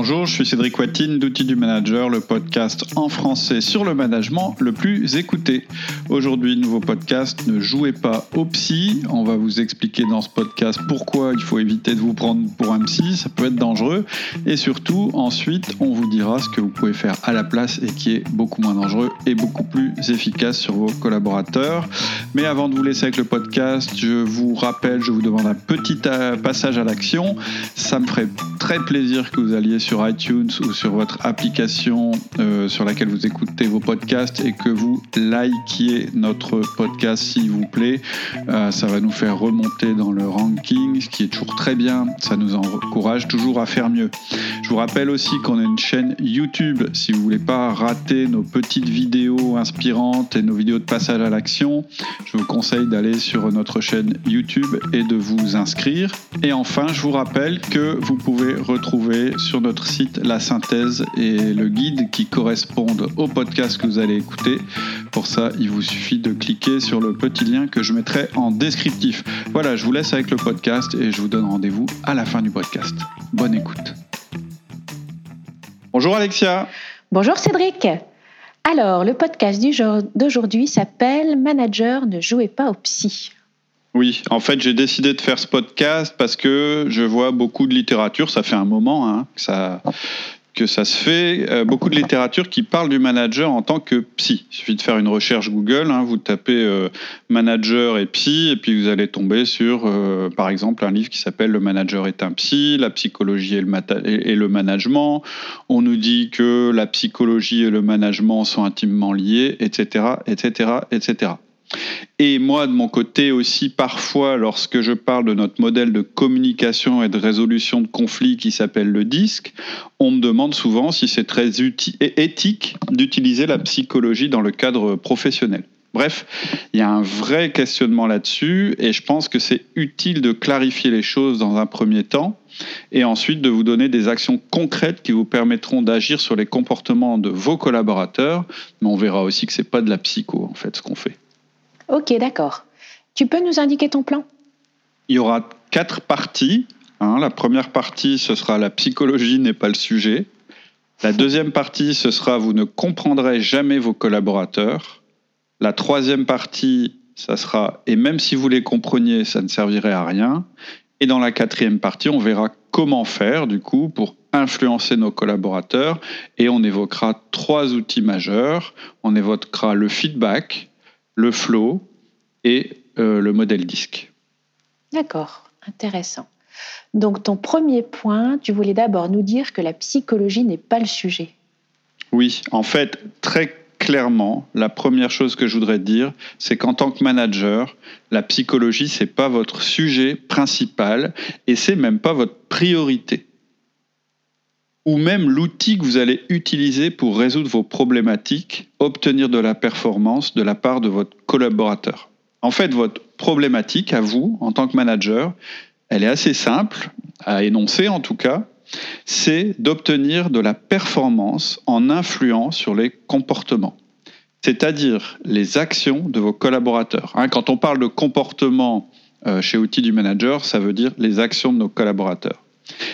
Bonjour, je suis Cédric Watine d'Outils du Manager, le podcast en français sur le management le plus écouté. Aujourd'hui, nouveau podcast, ne jouez pas au psy. On va vous expliquer dans ce podcast pourquoi il faut éviter de vous prendre pour un psy, ça peut être dangereux. Et surtout, ensuite, on vous dira ce que vous pouvez faire à la place et qui est beaucoup moins dangereux et beaucoup plus efficace sur vos collaborateurs. Mais avant de vous laisser avec le podcast, je vous rappelle, je vous demande un petit euh, passage à l'action. Ça me ferait très plaisir que vous alliez sur iTunes ou sur votre application euh, sur laquelle vous écoutez vos podcasts et que vous likiez notre podcast s'il vous plaît. Euh, ça va nous faire remonter dans le ranking, ce qui est toujours très bien. Ça nous encourage toujours à faire mieux. Je vous rappelle aussi qu'on a une chaîne YouTube. Si vous voulez pas rater nos petites vidéos inspirantes et nos vidéos de passage à l'action, je vous conseille d'aller sur notre chaîne YouTube et de vous inscrire. Et enfin, je vous rappelle que vous pouvez retrouver sur notre site la synthèse et le guide qui correspondent au podcast que vous allez écouter. Pour ça, il vous suffit de cliquer sur le petit lien que je mettrai en descriptif. Voilà, je vous laisse avec le podcast et je vous donne rendez-vous à la fin du podcast. Bonne écoute. Bonjour Alexia. Bonjour Cédric. Alors, le podcast d'aujourd'hui s'appelle Manager, ne jouez pas au psy. Oui, en fait, j'ai décidé de faire ce podcast parce que je vois beaucoup de littérature, ça fait un moment hein, que, ça, se fait, euh, beaucoup de littérature qui parle du manager en tant que psy. Il suffit de faire une recherche Google, hein, vous tapez euh, manager et psy, et puis vous allez tomber sur, euh, par exemple, un livre qui s'appelle Le manager est un psy, la psychologie et le, et le management. On nous dit que la psychologie et le management sont intimement liés, etc., etc., etc. Et moi, de mon côté aussi, parfois, lorsque je parle de notre modèle de communication et de résolution de conflits qui s'appelle le disque, on me demande souvent si c'est très éthique d'utiliser la psychologie dans le cadre professionnel. Bref, il y a un vrai questionnement là-dessus et je pense que c'est utile de clarifier les choses dans un premier temps et ensuite de vous donner des actions concrètes qui vous permettront d'agir sur les comportements de vos collaborateurs. Mais on verra aussi que ce n'est pas de la psycho en fait ce qu'on fait. Ok, d'accord. Tu peux nous indiquer ton plan? Il y aura quatre parties. Hein. La première partie, ce sera la psychologie n'est pas le sujet. La deuxième partie, ce sera vous ne comprendrez jamais vos collaborateurs. La troisième partie, ça sera et même si vous les compreniez, ça ne servirait à rien. Et dans la quatrième partie, on verra comment faire du coup pour influencer nos collaborateurs et on évoquera trois outils majeurs. On évoquera le feedback, le flow et euh, le modèle disque. D'accord, intéressant. Donc ton premier point, tu voulais d'abord nous dire que la psychologie n'est pas le sujet. Oui, en fait, très clairement, la première chose que je voudrais dire, c'est qu'en tant que manager, la psychologie, c'est pas votre sujet principal et c'est même pas votre priorité ou même l'outil que vous allez utiliser pour résoudre vos problématiques, obtenir de la performance de la part de votre collaborateur. En fait, votre problématique à vous, en tant que manager, elle est assez simple à énoncer en tout cas, c'est d'obtenir de la performance en influant sur les comportements, c'est-à-dire les actions de vos collaborateurs. Hein, quand on parle de comportement euh, chez Outils du Manager, ça veut dire les actions de nos collaborateurs.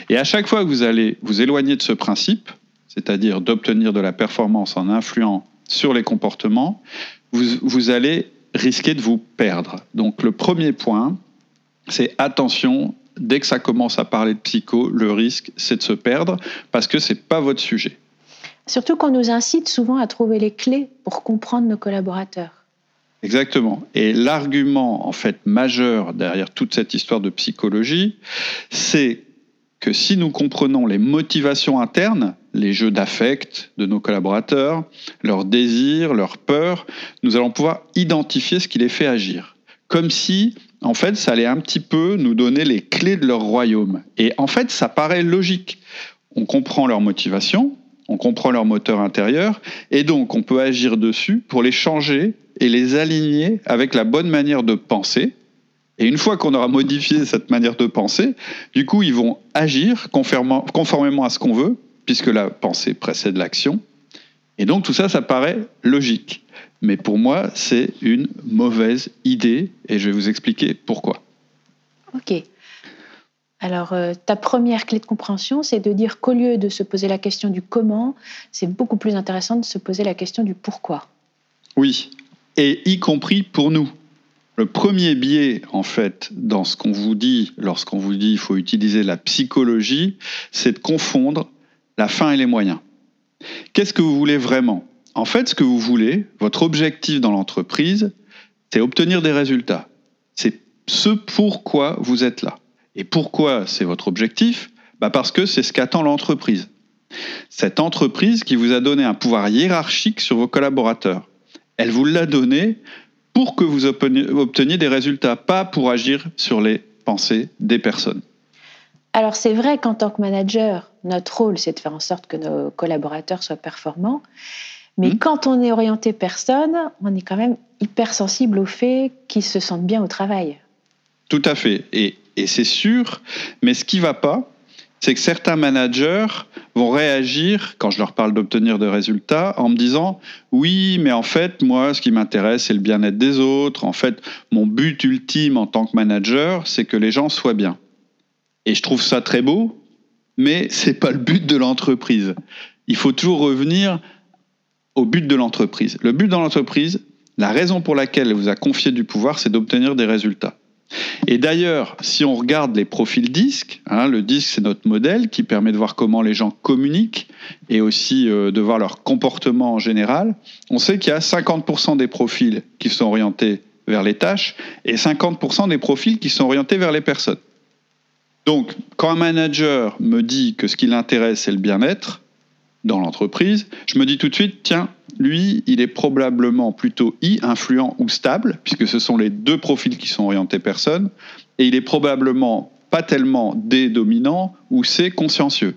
Et à chaque fois que vous allez vous éloigner de ce principe, c'est-à-dire d'obtenir de la performance en influant sur les comportements, vous, allez risquer de vous perdre. Donc le premier point, c'est attention, dès que ça commence à parler de psycho, le risque, c'est de se perdre parce que ce n'est pas votre sujet. Surtout qu'on nous incite souvent à trouver les clés pour comprendre nos collaborateurs. Exactement. Et l'argument en fait majeur derrière toute cette histoire de psychologie, c'est que si nous comprenons les motivations internes, les jeux d'affect de nos collaborateurs, leurs désirs, leurs peurs, nous allons pouvoir identifier ce qui les fait agir. Comme si, en fait, ça allait un petit peu nous donner les clés de leur royaume. Et en fait, ça paraît logique. On comprend leurs motivations, on comprend leur moteur intérieur, et donc on peut agir dessus pour les changer et les aligner avec la bonne manière de penser, et une fois qu'on aura modifié cette manière de penser, du coup, ils vont agir conformément à ce qu'on veut, puisque la pensée précède l'action. Et donc tout ça, ça paraît logique. Mais pour moi, c'est une mauvaise idée, et je vais vous expliquer pourquoi. Ok. Alors, euh, ta première clé de compréhension, c'est de dire qu'au lieu de se poser la question du comment, c'est beaucoup plus intéressant de se poser la question du pourquoi. Oui, et y compris pour nous. Le premier biais, en fait, dans ce qu'on vous dit, lorsqu'on vous dit qu'il faut utiliser la psychologie, c'est de confondre la fin et les moyens. Qu'est-ce que vous voulez vraiment? En fait, ce que vous voulez, votre objectif dans l'entreprise, c'est obtenir des résultats. C'est ce pourquoi vous êtes là. Et pourquoi c'est votre objectif? Bah Parce que c'est ce qu'attend l'entreprise. Cette entreprise qui vous a donné un pouvoir hiérarchique sur vos collaborateurs. Elle vous l'a donné pour que vous obteniez des résultats, pas pour agir sur les pensées des personnes. Alors c'est vrai qu'en tant que manager, notre rôle, c'est de faire en sorte que nos collaborateurs soient performants. Mais mmh. quand on est orienté personne, on est quand même hyper sensible au fait qu'ils se sentent bien au travail. Tout à fait. Et, et c'est sûr. Mais ce qui ne va pas, c'est que certains managers vont réagir quand je leur parle d'obtenir des résultats en me disant oui, mais en fait, moi, ce qui m'intéresse, c'est le bien-être des autres. En fait, mon but ultime en tant que manager, c'est que les gens soient bien. Et je trouve ça très beau, mais c'est pas le but de l'entreprise. Il faut toujours revenir au but de l'entreprise. Le but de l'entreprise, la raison pour laquelle elle vous a confié du pouvoir, c'est d'obtenir des résultats. Et d'ailleurs, si on regarde les profils disques, hein, le disque c'est notre modèle qui permet de voir comment les gens communiquent et aussi euh, de voir leur comportement en général, on sait qu'il y a 50% des profils qui sont orientés vers les tâches et 50% des profils qui sont orientés vers les personnes. Donc, quand un manager me dit que ce qui l'intéresse, c'est le bien-être dans l'entreprise, je me dis tout de suite, tiens, lui, il est probablement plutôt I, influent ou stable, puisque ce sont les deux profils qui sont orientés personne, et il est probablement pas tellement D dominant ou C consciencieux.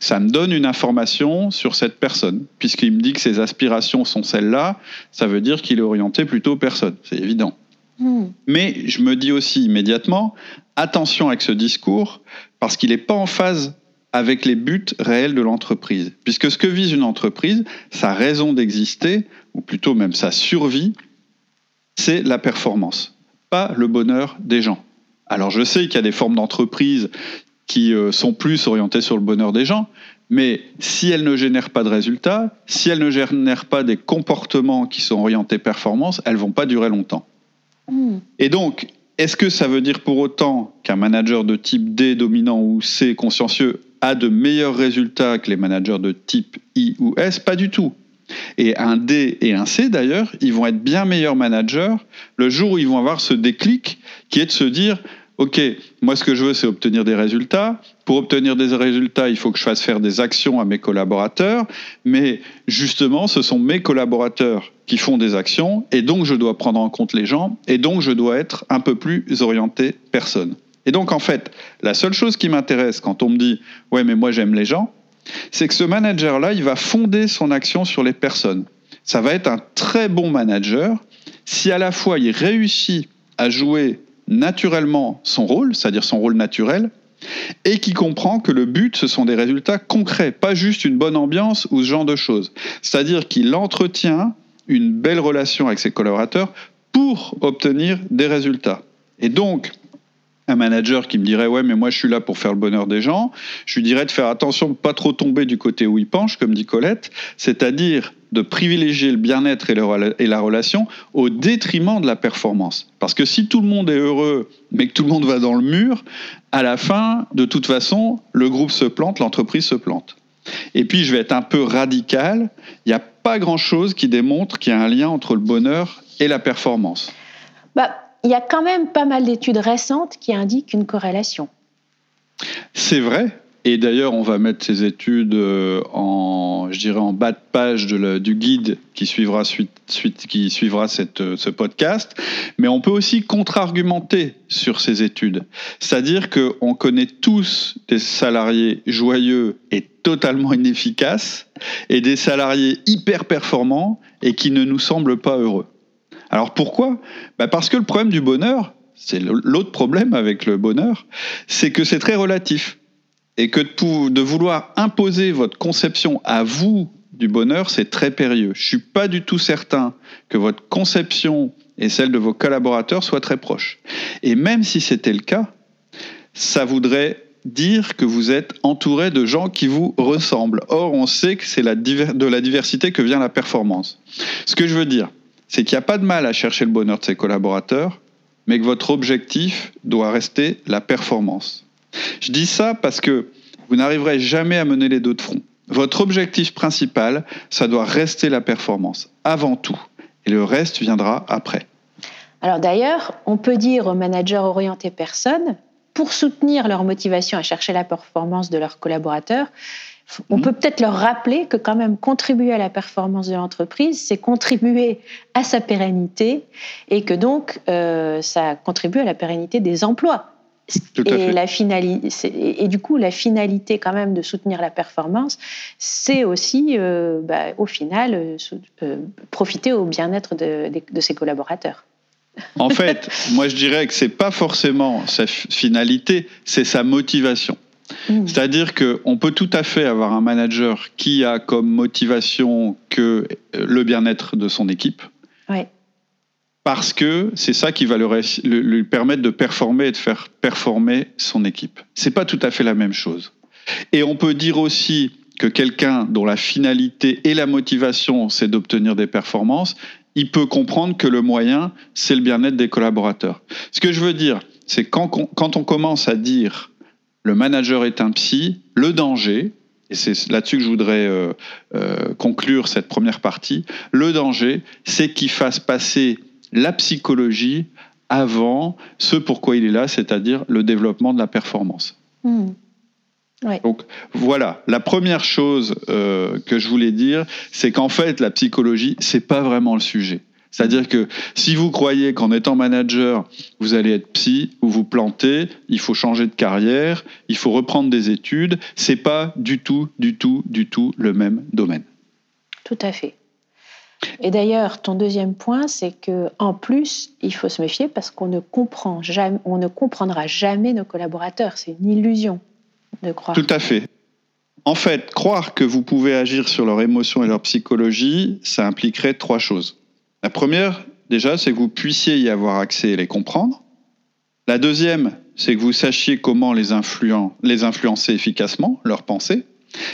Ça me donne une information sur cette personne, puisqu'il me dit que ses aspirations sont celles-là, ça veut dire qu'il est orienté plutôt personne, c'est évident. Hmm. Mais je me dis aussi immédiatement, attention avec ce discours, parce qu'il n'est pas en phase avec les buts réels de l'entreprise. Puisque ce que vise une entreprise, sa raison d'exister, ou plutôt même sa survie, c'est la performance, pas le bonheur des gens. Alors je sais qu'il y a des formes d'entreprise qui euh, sont plus orientées sur le bonheur des gens, mais si elles ne génèrent pas de résultats, si elles ne génèrent pas des comportements qui sont orientés performance, elles vont pas durer longtemps. Hmm. Et donc, est-ce que ça veut dire pour autant qu'un manager de type D dominant ou C consciencieux a de meilleurs résultats que les managers de type I ou S? Pas du tout. Et un D et un C, d'ailleurs, ils vont être bien meilleurs managers le jour où ils vont avoir ce déclic qui est de se dire, OK, moi ce que je veux, c'est obtenir des résultats. Pour obtenir des résultats, il faut que je fasse faire des actions à mes collaborateurs. Mais justement, ce sont mes collaborateurs qui font des actions, et donc je dois prendre en compte les gens, et donc je dois être un peu plus orienté personne. Et donc, en fait, la seule chose qui m'intéresse quand on me dit Ouais, mais moi j'aime les gens, c'est que ce manager-là, il va fonder son action sur les personnes. Ça va être un très bon manager si à la fois il réussit à jouer naturellement son rôle, c'est-à-dire son rôle naturel, et qui comprend que le but, ce sont des résultats concrets, pas juste une bonne ambiance ou ce genre de choses. C'est-à-dire qu'il entretient une belle relation avec ses collaborateurs pour obtenir des résultats. Et donc, un manager qui me dirait ouais mais moi je suis là pour faire le bonheur des gens, je lui dirais de faire attention de pas trop tomber du côté où il penche comme dit Colette, c'est-à-dire de privilégier le bien-être et, la relation au détriment de la performance. Parce que si tout le monde est heureux, mais que tout le monde va dans le mur, à la fin, de toute façon, le groupe se plante, l'entreprise se plante. Et puis, je vais être un peu radical, il n'y a pas grand-chose qui démontre qu'il y a un lien entre le bonheur et la performance. Bah, il y a quand même pas mal d'études récentes qui indiquent une corrélation. C'est vrai. Et d'ailleurs, on va mettre ces études euh, en, je dirais, en bas de page du guide qui suivra, suite, qui suivra euh, ce podcast. Mais on peut aussi contre-argumenter sur ces études. C'est-à-dire qu'on connaît tous des salariés joyeux et totalement inefficaces et des salariés hyper performants et qui ne nous semblent pas heureux. Alors pourquoi? Bah, Parce que le problème du bonheur, c'est l'autre problème avec le bonheur, c'est que c'est très relatif. Et que de vouloir imposer votre conception à vous du bonheur, c'est très périlleux. Je suis pas du tout certain que votre conception et celle de vos collaborateurs soient très proches. Et même si c'était le cas, ça voudrait dire que vous êtes entouré de gens qui vous ressemblent. Or, on sait que c'est de la diversité que vient la performance. Ce que je veux dire, c'est qu'il n'y a pas de mal à chercher le bonheur de ses collaborateurs, mais que votre objectif doit rester la performance. Je dis ça parce que vous n'arriverez jamais à mener les deux de front. Votre objectif principal, ça doit rester la performance, avant tout. Et le reste viendra après. Alors d'ailleurs, on peut dire aux managers orientés personnes, pour soutenir leur motivation à chercher la performance de leurs collaborateurs, on mhm. peut peut-être leur rappeler que quand même contribuer à la performance de l'entreprise, c'est contribuer à sa pérennité et que donc euh, ça contribue à la pérennité des emplois. et, la finalité, et du coup, la finalité quand même de soutenir la performance, c'est aussi, euh, bah, au final, euh, profiter au bien-être de, de ses collaborateurs. En fait, moi je dirais que c'est pas forcément sa finalité, c'est sa motivation. Mmh. C'est-à-dire qu'on peut tout à fait avoir un manager qui a comme motivation que euh, le bien-être de son équipe. Parce que c'est ça qui va lui permettre de performer et de faire performer son équipe. C'est pas tout à fait la même chose. Et on peut dire aussi que quelqu'un dont la finalité et la motivation, c'est d'obtenir des performances, il peut comprendre que le moyen, c'est le bien-être des collaborateurs. Ce que je veux dire, c'est quand, quand on commence à dire le manager est un psy, le danger, et c'est là-dessus que je voudrais euh, euh, conclure cette première partie, le danger, c'est qu'il fasse passer la psychologie avant ce pourquoi il est là, c'est-à-dire le développement de la performance. Hmm. Donc voilà, la première chose euh, que je voulais dire, c'est qu'en fait la psychologie, c'est pas vraiment le sujet. C'est-à-dire que si vous croyez qu'en étant manager, vous allez être psy ou vous plantez, il faut changer de carrière, il faut reprendre des études, c'est pas du tout, du tout, du tout le même domaine. Tout à fait. Et d'ailleurs, ton deuxième point, c'est que en plus, il faut se méfier parce qu'on ne comprend jamais, on ne comprendra jamais nos collaborateurs. C'est une illusion de croire. Tout à fait. En fait, croire que vous pouvez agir sur leurs émotions et leur psychologie, ça impliquerait trois choses. La première, déjà, c'est que vous puissiez y avoir accès et les comprendre. La deuxième, c'est que vous sachiez comment les, les influencer efficacement, leurs pensées.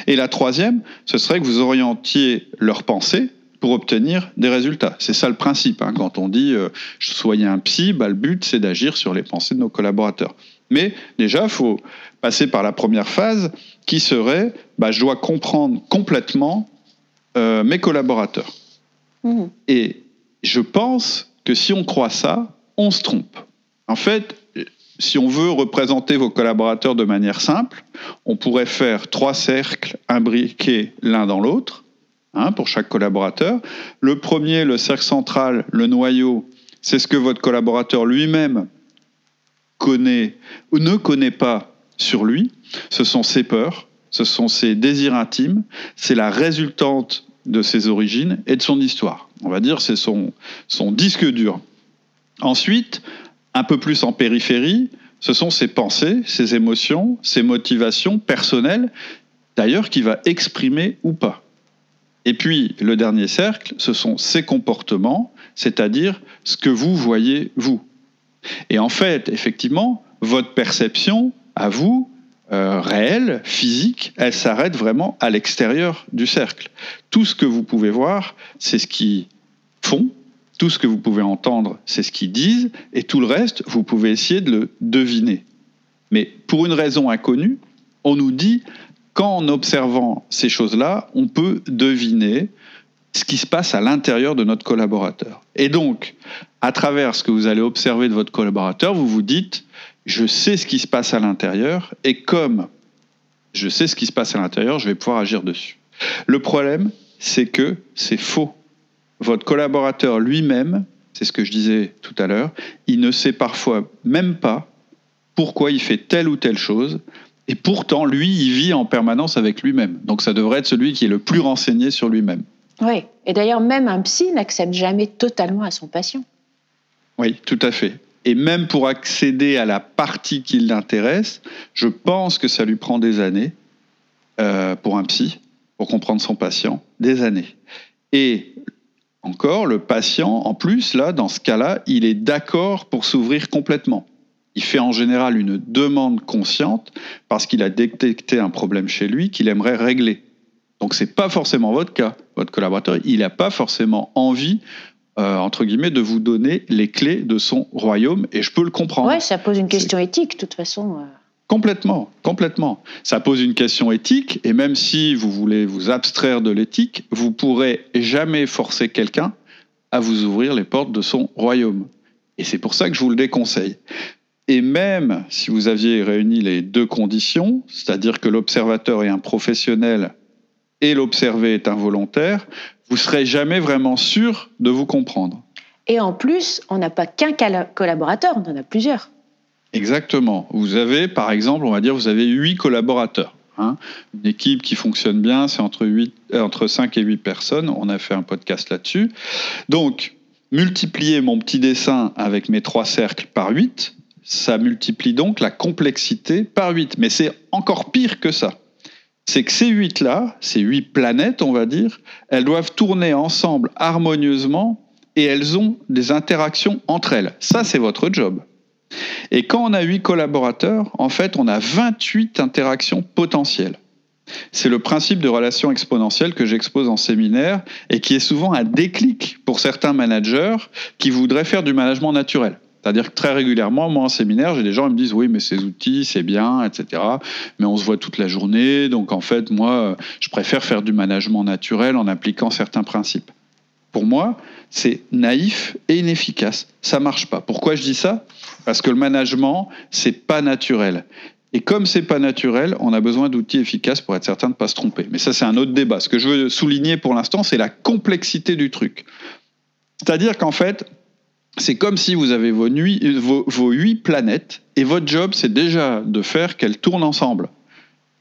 Et la troisième, ce serait que vous orientiez leurs pensées pour obtenir des résultats. C'est ça le principe. Hein. Quand on dit euh, soyez un psy, bah, le but c'est d'agir sur les pensées de nos collaborateurs. Mais déjà, il faut passer par la première phase qui serait bah, je dois comprendre complètement euh, mes collaborateurs. Mmh. Et je pense que si on croit ça, on se trompe. En fait, si on veut représenter vos collaborateurs de manière simple, on pourrait faire trois cercles imbriqués l'un dans l'autre hein, pour chaque collaborateur. Le premier, le cercle central, le noyau, c'est ce que votre collaborateur lui-même connaît ou ne connaît pas sur lui. Ce sont ses peurs, ce sont ses désirs intimes, c'est la résultante de ses origines et de son histoire. On va dire c'est son, disque dur. Ensuite, un peu plus en périphérie, ce sont ses pensées, ses émotions, ses motivations personnelles, d'ailleurs qu'il va exprimer ou pas. Et puis, le dernier cercle, ce sont ses comportements, c'est-à-dire ce que vous voyez vous. Et en fait, effectivement, votre perception à vous, euh, réelle, physique, elle s'arrête vraiment à l'extérieur du cercle. Tout ce que vous pouvez voir, c'est ce qu'ils font, tout ce que vous pouvez entendre, c'est ce qu'ils disent, et tout le reste, vous pouvez essayer de le deviner. Mais pour une raison inconnue, on nous dit qu'en observant ces choses-là, on peut deviner ce qui se passe à l'intérieur de notre collaborateur. Et donc, à travers ce que vous allez observer de votre collaborateur, vous vous dites, je sais ce qui se passe à l'intérieur et comme je sais ce qui se passe à l'intérieur, je vais pouvoir agir dessus. Le problème, c'est que c'est faux. Votre collaborateur lui-même, c'est ce que je disais tout à l'heure, il ne sait parfois même pas pourquoi il fait telle ou telle chose, et pourtant, lui, il vit en permanence avec lui-même. Donc ça devrait être celui qui est le plus renseigné sur lui-même. Oui, et d'ailleurs, même un psy n'accepte jamais totalement à son patient. Oui, tout à fait. Et même pour accéder à la partie qui l'intéresse, je pense que ça lui prend des années euh, pour un psy, pour comprendre son patient, des années. Et encore, le patient, en plus, là, dans ce cas-là, il est d'accord pour s'ouvrir complètement. Il fait en général une demande consciente parce qu'il a détecté un problème chez lui qu'il aimerait régler. Donc ce n'est pas forcément votre cas. Votre collaborateur, il n'a pas forcément envie euh, entre guillemets, de vous donner les clés de son royaume, et je peux le comprendre. Oui, ça pose une question éthique, de toute façon. Complètement, complètement. Ça pose une question éthique, et même si vous voulez vous abstraire de l'éthique, vous pourrez jamais forcer quelqu'un à vous ouvrir les portes de son royaume. Et c'est pour ça que je vous le déconseille. Et même si vous aviez réuni les deux conditions, c'est-à-dire que l'observateur est un professionnel et l'observé est involontaire, vous serez jamais vraiment sûr de vous comprendre. Et en plus, on n'a pas qu'un collaborateur, on en a plusieurs. Exactement. Vous avez, par exemple, on va dire, vous avez huit collaborateurs. Hein. Une équipe qui fonctionne bien, c'est entre, euh, entre 5 et 8 personnes. On a fait un podcast là-dessus. Donc, multiplier mon petit dessin avec mes trois cercles par 8, ça multiplie donc la complexité par 8. Mais c'est encore pire que ça c'est que ces huit-là, ces huit planètes, on va dire, elles doivent tourner ensemble harmonieusement et elles ont des interactions entre elles. Ça, c'est votre job. Et quand on a huit collaborateurs, en fait, on a 28 interactions potentielles. C'est le principe de relation exponentielle que j'expose en séminaire et qui est souvent un déclic pour certains managers qui voudraient faire du management naturel. C'est-à-dire que très régulièrement, moi en séminaire, j'ai des gens qui me disent oui, mais ces outils, c'est bien, etc. Mais on se voit toute la journée, donc en fait, moi, je préfère faire du management naturel en appliquant certains principes. Pour moi, c'est naïf et inefficace. Ça marche pas. Pourquoi je dis ça? Parce que le management, c'est pas naturel. Et comme c'est pas naturel, on a besoin d'outils efficaces pour être certain de ne pas se tromper. Mais ça, c'est un autre débat. Ce que je veux souligner pour l'instant, c'est la complexité du truc. C'est-à-dire qu'en fait, c'est comme si vous avez vos, huit planètes et votre job, c'est déjà de faire qu'elles tournent ensemble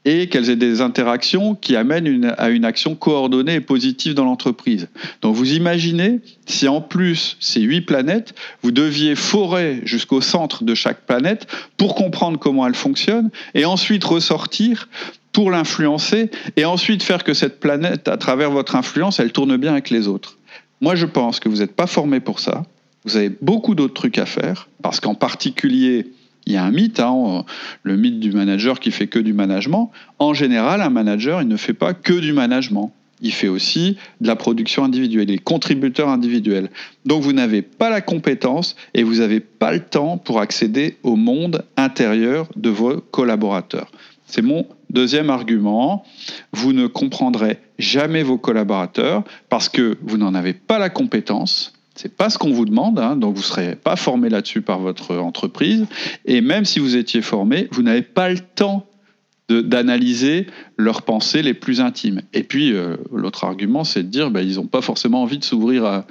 et qu'elles aient des interactions qui amènent à une action coordonnée et positive dans l'entreprise. Donc vous imaginez si en plus ces huit planètes, vous deviez forer jusqu'au centre de chaque planète pour comprendre comment elle fonctionne et ensuite ressortir pour l'influencer et ensuite faire que cette planète, à travers votre influence, elle tourne bien avec les autres. Moi, je pense que vous n'êtes pas formé pour ça vous avez beaucoup d'autres trucs à faire, parce qu'en particulier, il y a un mythe, hein, le mythe du manager qui fait que du management. En général, un manager, il ne fait pas que du management. Il fait aussi de la production individuelle, des contributeurs individuels. Donc vous n'avez pas la compétence et vous n'avez pas le temps pour accéder au monde intérieur de vos collaborateurs. C'est mon deuxième argument. Vous ne comprendrez jamais vos collaborateurs parce que vous n'en avez pas la compétence c'est pas ce qu'on vous demande, hein, donc vous ne serez pas formé là-dessus par votre entreprise. Et même si vous étiez formé, vous n'avez pas le temps d'analyser leurs pensées les plus intimes. Et puis, euh, l'autre argument, c'est de dire, bah, ils n'ont pas forcément envie de s'ouvrir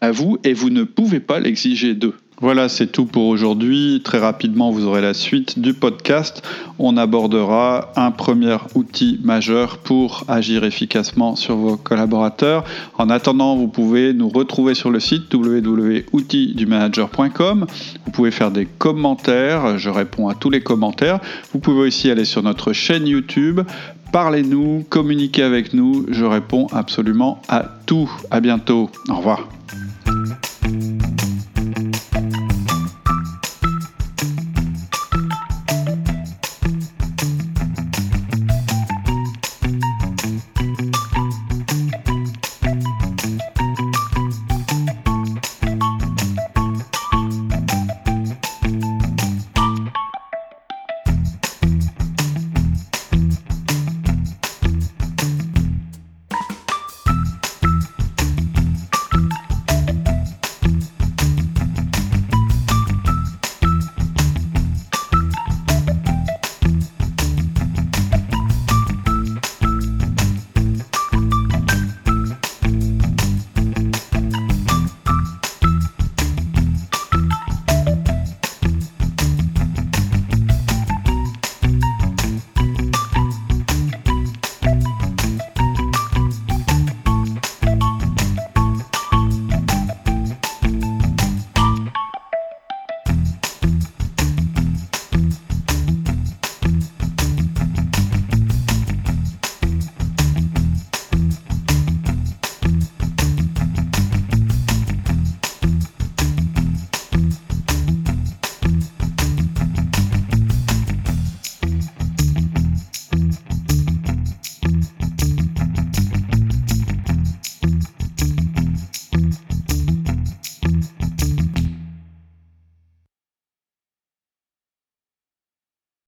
à vous, et vous ne pouvez pas l'exiger d'eux. Voilà, c'est tout pour aujourd'hui. Très rapidement, vous aurez la suite du podcast. On abordera un premier outil majeur pour agir efficacement sur vos collaborateurs. En attendant, vous pouvez nous retrouver sur le site www.outildumanager.com. Vous pouvez faire des commentaires. Je réponds à tous les commentaires. Vous pouvez aussi aller sur notre chaîne YouTube. Parlez-nous, communiquez avec nous. Je réponds absolument à tout. À bientôt. Au revoir.